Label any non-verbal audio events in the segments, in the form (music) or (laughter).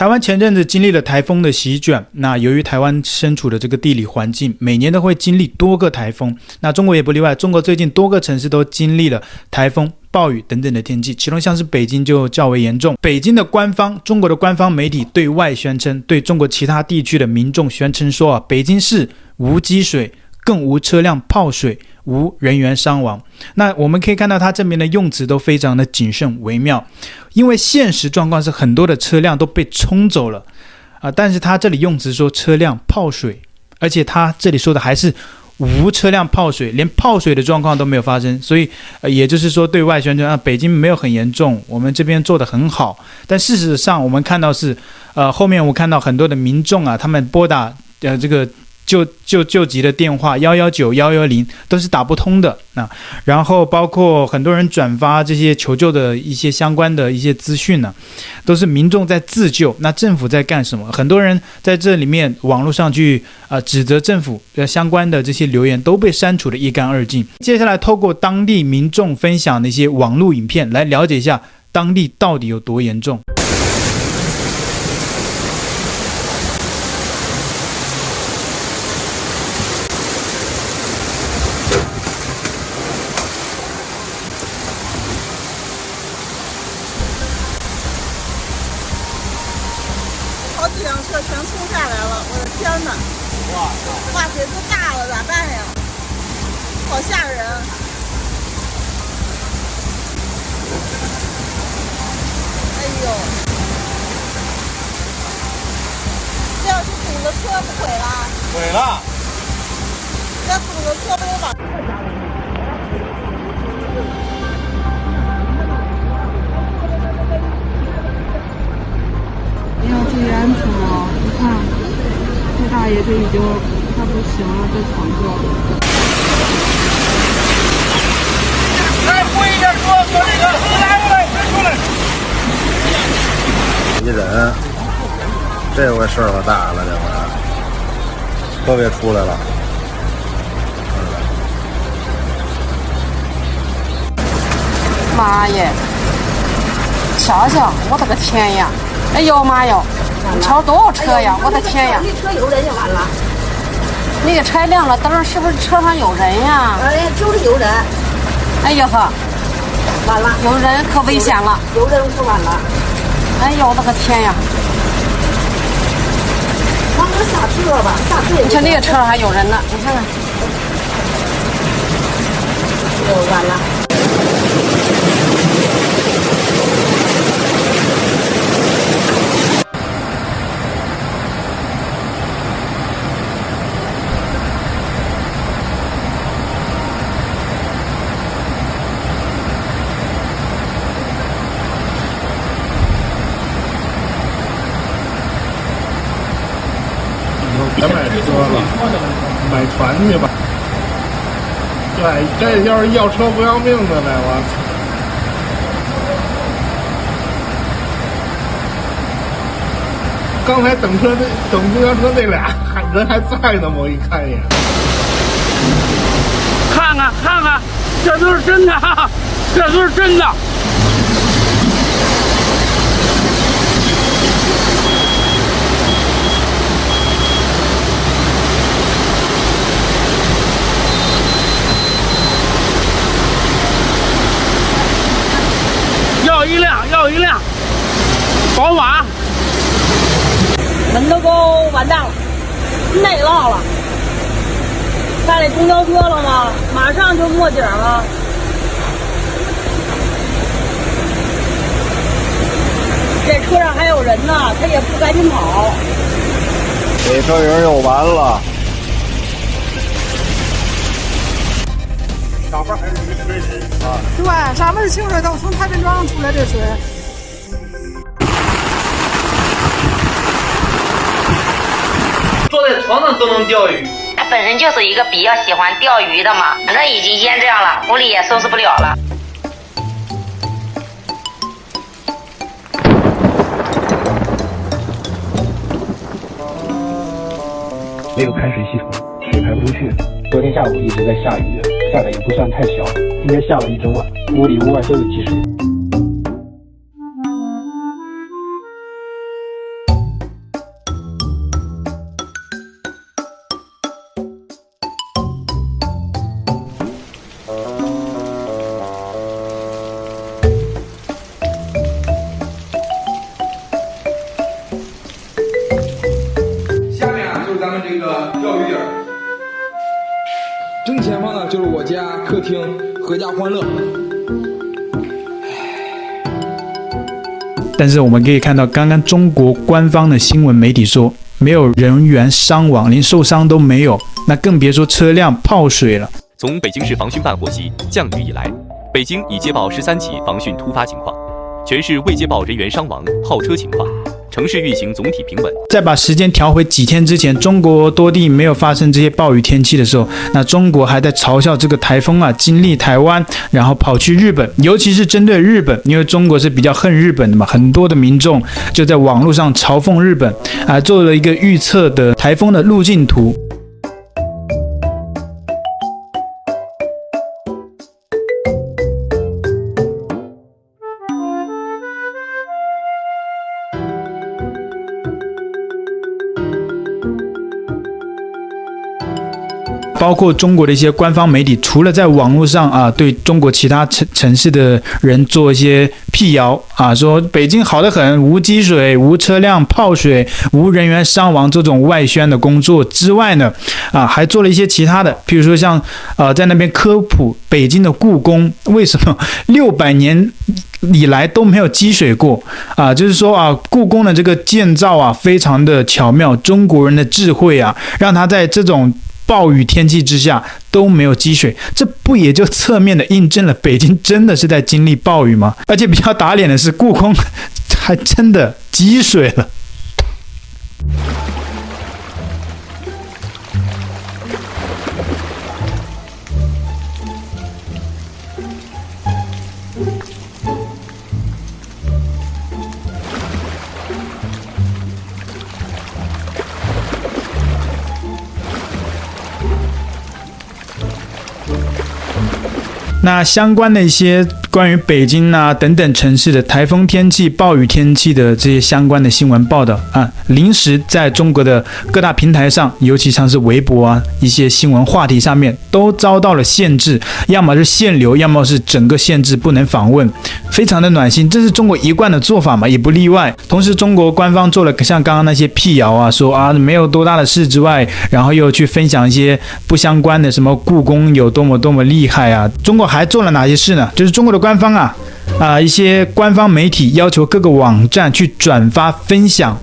台湾前阵子经历了台风的席卷，那由于台湾身处的这个地理环境，每年都会经历多个台风，那中国也不例外。中国最近多个城市都经历了台风、暴雨等等的天气，其中像是北京就较为严重。北京的官方，中国的官方媒体对外宣称，对中国其他地区的民众宣称说啊，北京市无积水，更无车辆泡水。无人员伤亡。那我们可以看到，它这边的用词都非常的谨慎微妙，因为现实状况是很多的车辆都被冲走了啊。但是他这里用词说车辆泡水，而且他这里说的还是无车辆泡水，连泡水的状况都没有发生。所以，呃，也就是说，对外宣传啊，北京没有很严重，我们这边做得很好。但事实上，我们看到是，呃，后面我看到很多的民众啊，他们拨打呃这个。救救救急的电话幺幺九幺幺零都是打不通的啊，然后包括很多人转发这些求救的一些相关的一些资讯呢，都是民众在自救。那政府在干什么？很多人在这里面网络上去啊、指责政府的相关的这些留言都被删除的一干二净。接下来透过当地民众分享的一些网络影片来了解一下当地到底有多严重。哇塞，都大了咋办呀？好吓人！哎呦，这要是堵了车不毁了？毁了！这堵了车不就完了吗？你要注意安全哦，你看。大爷这已经快不行了，这床上。来，回一点说说这个，来来，快出来。一人，这回事可大了，这回。都别出来了，妈耶！瞧瞧，我的个天呀！哎呦妈哟！你瞧多少车呀！我的天呀！那车有人就完了。那个车亮了灯，是不是车上有人呀？哎，就是有人。哎呀呵！完了，有人可危险了。有人可完了。哎呦我的个天呀！下车吧，下车。你瞧那个车上还有人呢，你看看。又完了。别买车了，买船去吧。对，这要是要车不要命的呢，我操！刚才等车那等公交车那俩还人还在呢，我一看一眼。看看看看，这都是真的，这都是真的。要一辆，宝马。门都够完蛋了，内涝了。看见公交车了吗？马上就没顶了。这车上还有人呢，他也不赶紧跑。这车人又完了。上边还是一堆人啊！对，上面是清水，都从太平庄出来这水。坐在床上都能钓鱼。他本身就是一个比较喜欢钓鱼的嘛，反正已经淹这样了，屋里也收拾不了了。没有排水系统，水排不出去。昨天下午一直在下雨。下的也不算太小，今天下了一整晚，屋里屋外都有积水。就是我家客厅，阖家欢乐。但是我们可以看到，刚刚中国官方的新闻媒体说没有人员伤亡，连受伤都没有，那更别说车辆泡水了。从北京市防汛办获悉，降雨以来，北京已接报十三起防汛突发情况，全市未接报人员伤亡、泡车情况。城市运行总体平稳。在把时间调回几天之前，中国多地没有发生这些暴雨天气的时候，那中国还在嘲笑这个台风啊经历台湾，然后跑去日本，尤其是针对日本，因为中国是比较恨日本的嘛，很多的民众就在网络上嘲讽日本，啊，做了一个预测的台风的路径图。包括中国的一些官方媒体，除了在网络上啊对中国其他城城市的人做一些辟谣啊，说北京好得很，无积水、无车辆泡水、无人员伤亡这种外宣的工作之外呢，啊还做了一些其他的，比如说像呃在那边科普北京的故宫为什么 (laughs) 六百年以来都没有积水过啊，就是说啊故宫的这个建造啊非常的巧妙，中国人的智慧啊让他在这种。暴雨天气之下都没有积水，这不也就侧面的印证了北京真的是在经历暴雨吗？(laughs) 而且比较打脸的是，故宫还真的积水了。那相关的一些关于北京啊等等城市的台风天气、暴雨天气的这些相关的新闻报道啊，临时在中国的各大平台上，尤其像是微博啊一些新闻话题上面，都遭到了限制，要么是限流，要么是整个限制不能访问，非常的暖心，这是中国一贯的做法嘛，也不例外。同时，中国官方做了像刚刚那些辟谣啊，说啊没有多大的事之外，然后又去分享一些不相关的，什么故宫有多么多么厉害啊，中国。还做了哪些事呢？就是中国的官方啊，啊、一些官方媒体要求各个网站去转发分享，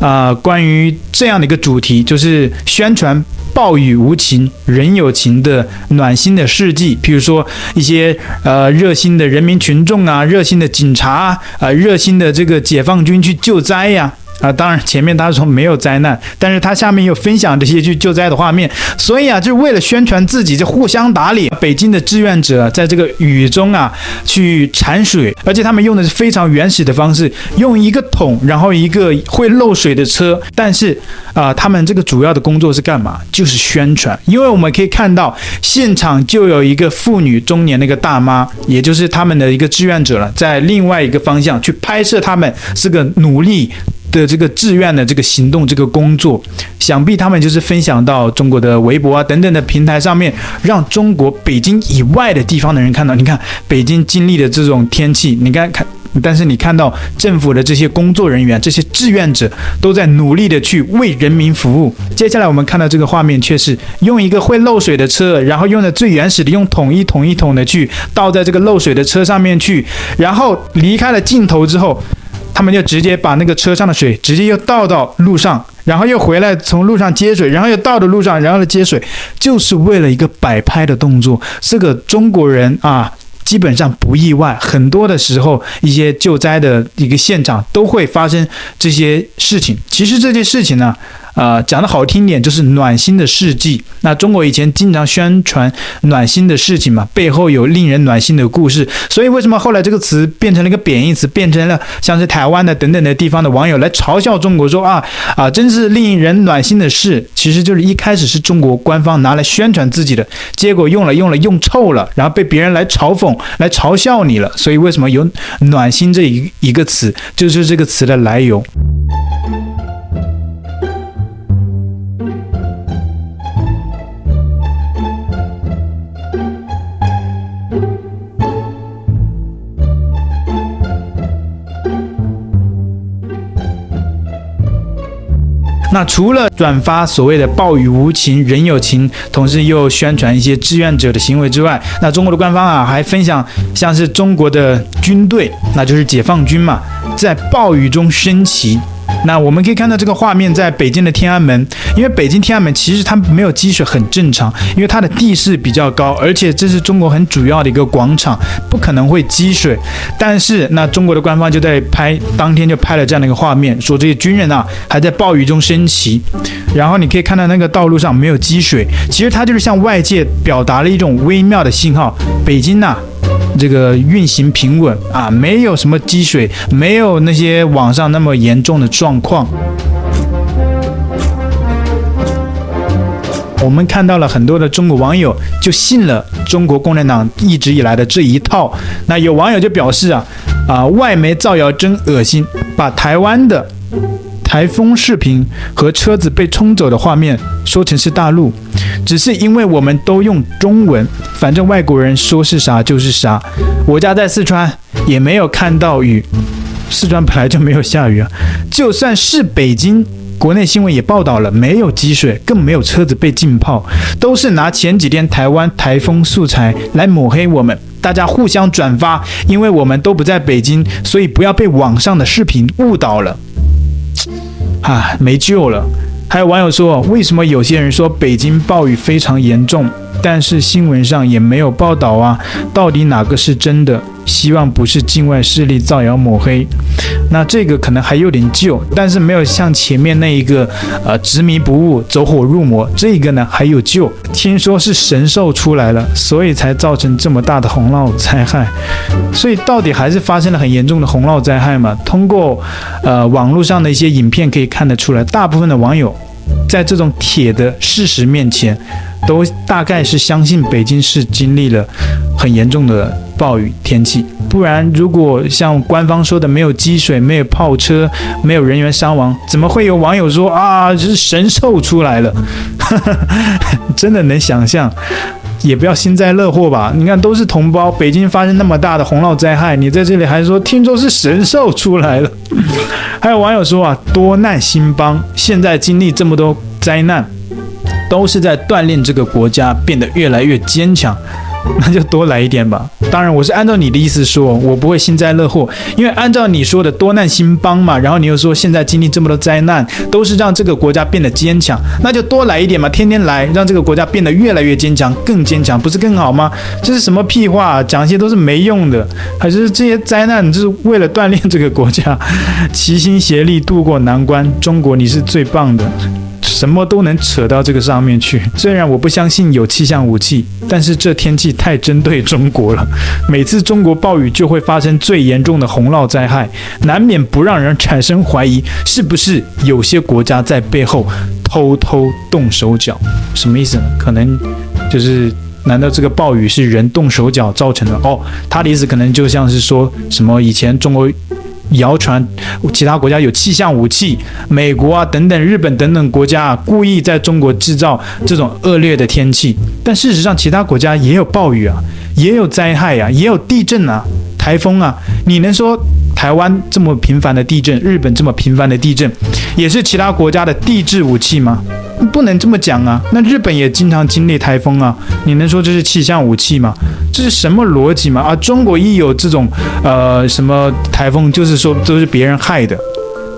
啊、关于这样的一个主题，就是宣传暴雨无情人有情的暖心的事迹，譬如说一些呃热心的人民群众啊，热心的警察啊，呃，热心的这个解放军去救灾呀。啊当然前面他说没有灾难，但是他下面又分享这些去救灾的画面，所以啊，就为了宣传自己，就互相打脸。北京的志愿者在这个雨中啊去铲水，而且他们用的是非常原始的方式，用一个桶，然后一个会漏水的车。但是啊，他们这个主要的工作是干嘛？就是宣传。因为我们可以看到现场就有一个妇女中年那个大妈，也就是他们的一个志愿者了，在另外一个方向去拍摄他们是个努力的这个志愿的这个行动，这个工作，想必他们就是分享到中国的微博啊等等的平台上面，让中国北京以外的地方的人看到。你看北京经历的这种天气，你看看，但是你看到政府的这些工作人员、这些志愿者都在努力的去为人民服务。接下来我们看到这个画面，却是用一个会漏水的车，然后用的最原始的用桶一桶一桶的去倒在这个漏水的车上面去，然后离开了镜头之后。他们就直接把那个车上的水直接又倒到路上，然后又回来从路上接水，然后又倒到路上，然后接水，就是为了一个摆拍的动作。这个中国人啊，基本上不意外，很多的时候一些救灾的一个现场都会发生这些事情。其实这些事情呢。呃，讲的好听点就是暖心的事迹。那中国以前经常宣传暖心的事情嘛，背后有令人暖心的故事。所以为什么后来这个词变成了一个贬义词，变成了像是台湾的等等的地方的网友来嘲笑中国说啊啊，真是令人暖心的事。其实就是一开始是中国官方拿来宣传自己的，结果用了用了用臭了，然后被别人来嘲讽来嘲笑你了。所以为什么有暖心这一一个词，就是这个词的来由。那除了转发所谓的“暴雨无情人有情”，同时又宣传一些志愿者的行为之外，那中国的官方啊还分享像是中国的军队，那就是解放军嘛，在暴雨中升旗。那我们可以看到这个画面，在北京的天安门，因为北京天安门其实它没有积水很正常，因为它的地势比较高，而且这是中国很主要的一个广场，不可能会积水。但是那中国的官方就在拍，当天就拍了这样的一个画面，说这些军人啊还在暴雨中升旗，然后你可以看到那个道路上没有积水，其实它就是向外界表达了一种微妙的信号，北京呐、这个运行平稳啊，没有什么积水，没有那些网上那么严重的状况。我们看到了很多的中国网友就信了中国共产党一直以来的这一套。那有网友就表示啊，啊，外媒造谣真恶心，把台湾的。台风视频和车子被冲走的画面说成是大陆，只是因为我们都用中文，反正外国人说是啥就是啥。我家在四川，也没有看到雨，四川本来就没有下雨啊。就算是北京，国内新闻也报道了没有积水，更没有车子被浸泡，都是拿前几天台湾台风素材来抹黑我们。大家互相转发，因为我们都不在北京，所以不要被网上的视频误导了。啊，没救了！还有网友说，为什么有些人说北京暴雨非常严重，但是新闻上也没有报道啊？到底哪个是真的？希望不是境外势力造谣抹黑。那这个可能还有点救，但是没有像前面那一个，呃，执迷不悟、走火入魔，这个呢还有救。听说是神兽出来了，所以才造成这么大的洪涝灾害。所以到底还是发生了很严重的洪涝灾害嘛？通过呃网络上的一些影片可以看得出来，大部分的网友在这种铁的事实面前，都大概是相信北京市经历了很严重的暴雨天气，不然如果像官方说的没有积水、没有炮车、没有人员伤亡，怎么会有网友说啊，这是神兽出来了？(laughs) 真的能想象？也不要幸灾乐祸吧。你看，都是同胞，北京发生那么大的洪涝灾害，你在这里还说听说是神兽出来了？(laughs) 还有网友说啊，多难兴邦，现在经历这么多灾难。都是在锻炼这个国家变得越来越坚强，(laughs) 那就多来一点吧。当然，我是按照你的意思说，我不会幸灾乐祸，因为按照你说的多难兴邦嘛。然后你又说现在经历这么多灾难，都是让这个国家变得坚强，那就多来一点嘛，天天来，让这个国家变得越来越坚强，更坚强，不是更好吗？这是什么屁话？讲一些都是没用的，还是这些灾难就是为了锻炼这个国家，(laughs) 齐心协力度过难关。中国，你是最棒的。什么都能扯到这个上面去。虽然我不相信有气象武器，但是这天气太针对中国了。每次中国暴雨就会发生最严重的洪涝灾害，难免不让人产生怀疑，是不是有些国家在背后偷偷动手脚？什么意思呢？可能就是，难道这个暴雨是人动手脚造成的？哦，他的意思可能就像是说什么以前中国。谣传其他国家有气象武器，美国啊等等，日本等等国家啊，故意在中国制造这种恶劣的天气。但事实上，其他国家也有暴雨啊，也有灾害啊，也有地震啊，台风啊。你能说台湾这么频繁的地震，日本这么频繁的地震，也是其他国家的地质武器吗？不能这么讲啊！那日本也经常经历台风啊，你能说这是气象武器吗？这是什么逻辑吗？啊，中国一有这种呃什么台风，就是说都是别人害的。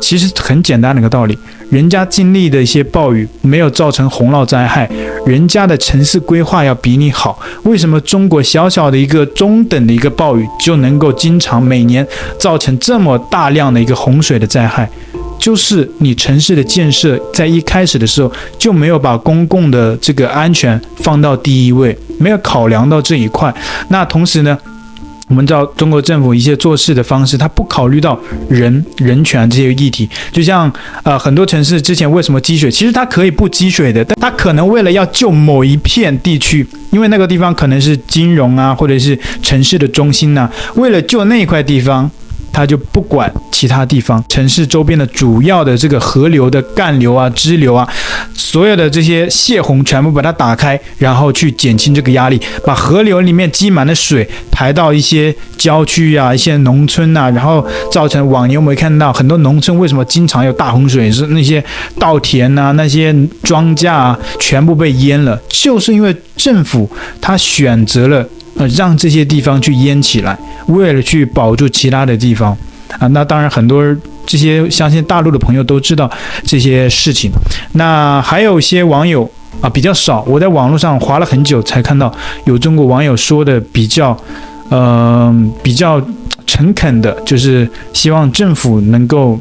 其实很简单的一个道理，人家经历的一些暴雨没有造成洪涝灾害，人家的城市规划要比你好。为什么中国小小的一个中等的一个暴雨就能够经常每年造成这么大量的一个洪水的灾害？就是你城市的建设在一开始的时候就没有把公共的这个安全放到第一位，没有考量到这一块。那同时呢，我们知道中国政府一些做事的方式，它不考虑到人人权这些议题。就像呃很多城市之前为什么积水，其实它可以不积水的，但它可能为了要救某一片地区，因为那个地方可能是金融啊或者是城市的中心呐、为了救那一块地方。他就不管其他地方城市周边的主要的这个河流的干流啊、支流啊，所有的这些泄洪全部把它打开，然后去减轻这个压力，把河流里面积满的水排到一些郊区啊、一些农村啊，然后造成往年我们看到很多农村为什么经常有大洪水，是那些稻田啊、那些庄稼啊全部被淹了，就是因为政府他选择了呃让这些地方去淹起来，为了去保住其他的地方啊。那当然很多。这些相信大陆的朋友都知道这些事情，那还有一些网友啊比较少，我在网络上划了很久才看到有中国网友说的比较，嗯、呃，比较诚恳的，就是希望政府能够。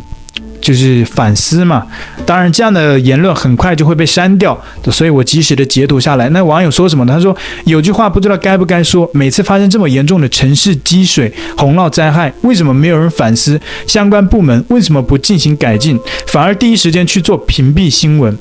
就是反思嘛，当然这样的言论很快就会被删掉，所以我及时的截图下来。那网友说什么呢？他说有句话不知道该不该说，每次发生这么严重的城市积水、洪涝灾害，为什么没有人反思？相关部门为什么不进行改进，反而第一时间去做屏蔽新闻？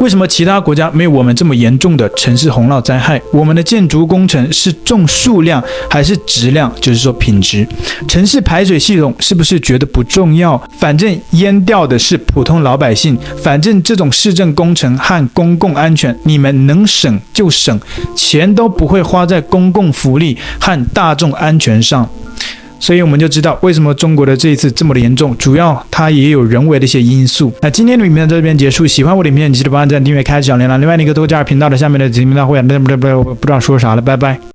为什么其他国家没有我们这么严重的城市洪涝灾害？我们的建筑工程是重数量还是质量？就是说品质。城市排水系统是不是觉得不重要？反正淹掉的是普通老百姓。反正这种市政工程和公共安全，你们能省就省，钱都不会花在公共福利和大众安全上。所以我们就知道为什么中国的这一次这么的严重，主要它也有人为的一些因素。那今天的影片到这边结束，喜欢我的影片记得帮按赞、订阅、开小铃铛。另外那个多加频道的下面的频道会员，不不不不知道说啥了，拜拜。